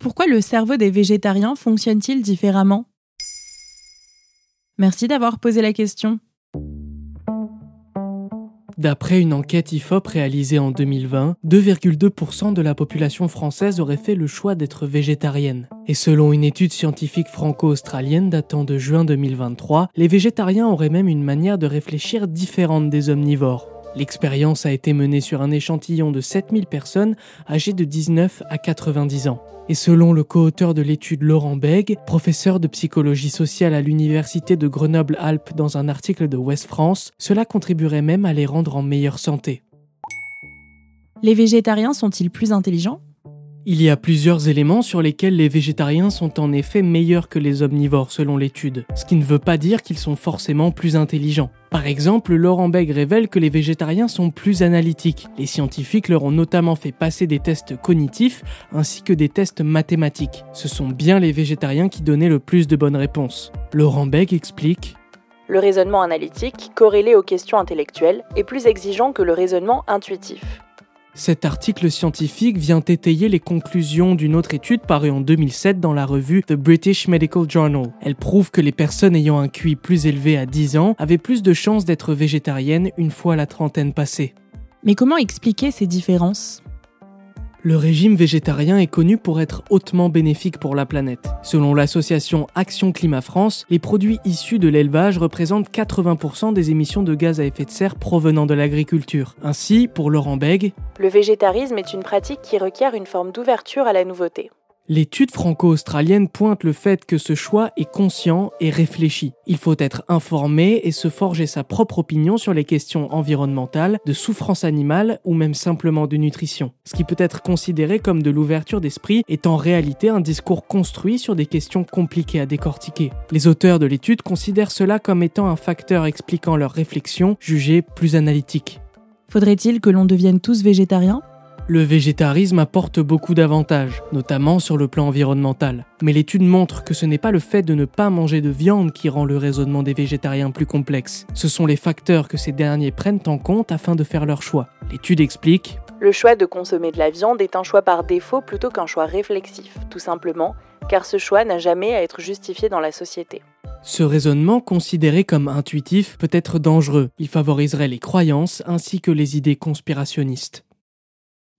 Pourquoi le cerveau des végétariens fonctionne-t-il différemment? Merci d'avoir posé la question. D'après une enquête IFOP réalisée en 2020, 2,2% de la population française aurait fait le choix d'être végétarienne. Et selon une étude scientifique franco-australienne datant de juin 2023, les végétariens auraient même une manière de réfléchir différente des omnivores. L'expérience a été menée sur un échantillon de 7000 personnes âgées de 19 à 90 ans. Et selon le co-auteur de l'étude Laurent Beg, professeur de psychologie sociale à l'université de Grenoble-Alpes dans un article de West France, cela contribuerait même à les rendre en meilleure santé. Les végétariens sont-ils plus intelligents? Il y a plusieurs éléments sur lesquels les végétariens sont en effet meilleurs que les omnivores selon l'étude, ce qui ne veut pas dire qu'ils sont forcément plus intelligents. Par exemple, Laurent Beg révèle que les végétariens sont plus analytiques. Les scientifiques leur ont notamment fait passer des tests cognitifs ainsi que des tests mathématiques. Ce sont bien les végétariens qui donnaient le plus de bonnes réponses. Laurent Beg explique le raisonnement analytique, corrélé aux questions intellectuelles, est plus exigeant que le raisonnement intuitif. Cet article scientifique vient étayer les conclusions d'une autre étude parue en 2007 dans la revue The British Medical Journal. Elle prouve que les personnes ayant un QI plus élevé à 10 ans avaient plus de chances d'être végétariennes une fois la trentaine passée. Mais comment expliquer ces différences? Le régime végétarien est connu pour être hautement bénéfique pour la planète. Selon l'association Action Climat France, les produits issus de l'élevage représentent 80% des émissions de gaz à effet de serre provenant de l'agriculture. Ainsi, pour Laurent Beg, le végétarisme est une pratique qui requiert une forme d'ouverture à la nouveauté. L'étude franco-australienne pointe le fait que ce choix est conscient et réfléchi. Il faut être informé et se forger sa propre opinion sur les questions environnementales, de souffrance animale ou même simplement de nutrition. Ce qui peut être considéré comme de l'ouverture d'esprit est en réalité un discours construit sur des questions compliquées à décortiquer. Les auteurs de l'étude considèrent cela comme étant un facteur expliquant leur réflexion jugée plus analytique. Faudrait-il que l'on devienne tous végétariens? Le végétarisme apporte beaucoup d'avantages, notamment sur le plan environnemental. Mais l'étude montre que ce n'est pas le fait de ne pas manger de viande qui rend le raisonnement des végétariens plus complexe. Ce sont les facteurs que ces derniers prennent en compte afin de faire leur choix. L'étude explique Le choix de consommer de la viande est un choix par défaut plutôt qu'un choix réflexif, tout simplement, car ce choix n'a jamais à être justifié dans la société. Ce raisonnement, considéré comme intuitif, peut être dangereux. Il favoriserait les croyances ainsi que les idées conspirationnistes.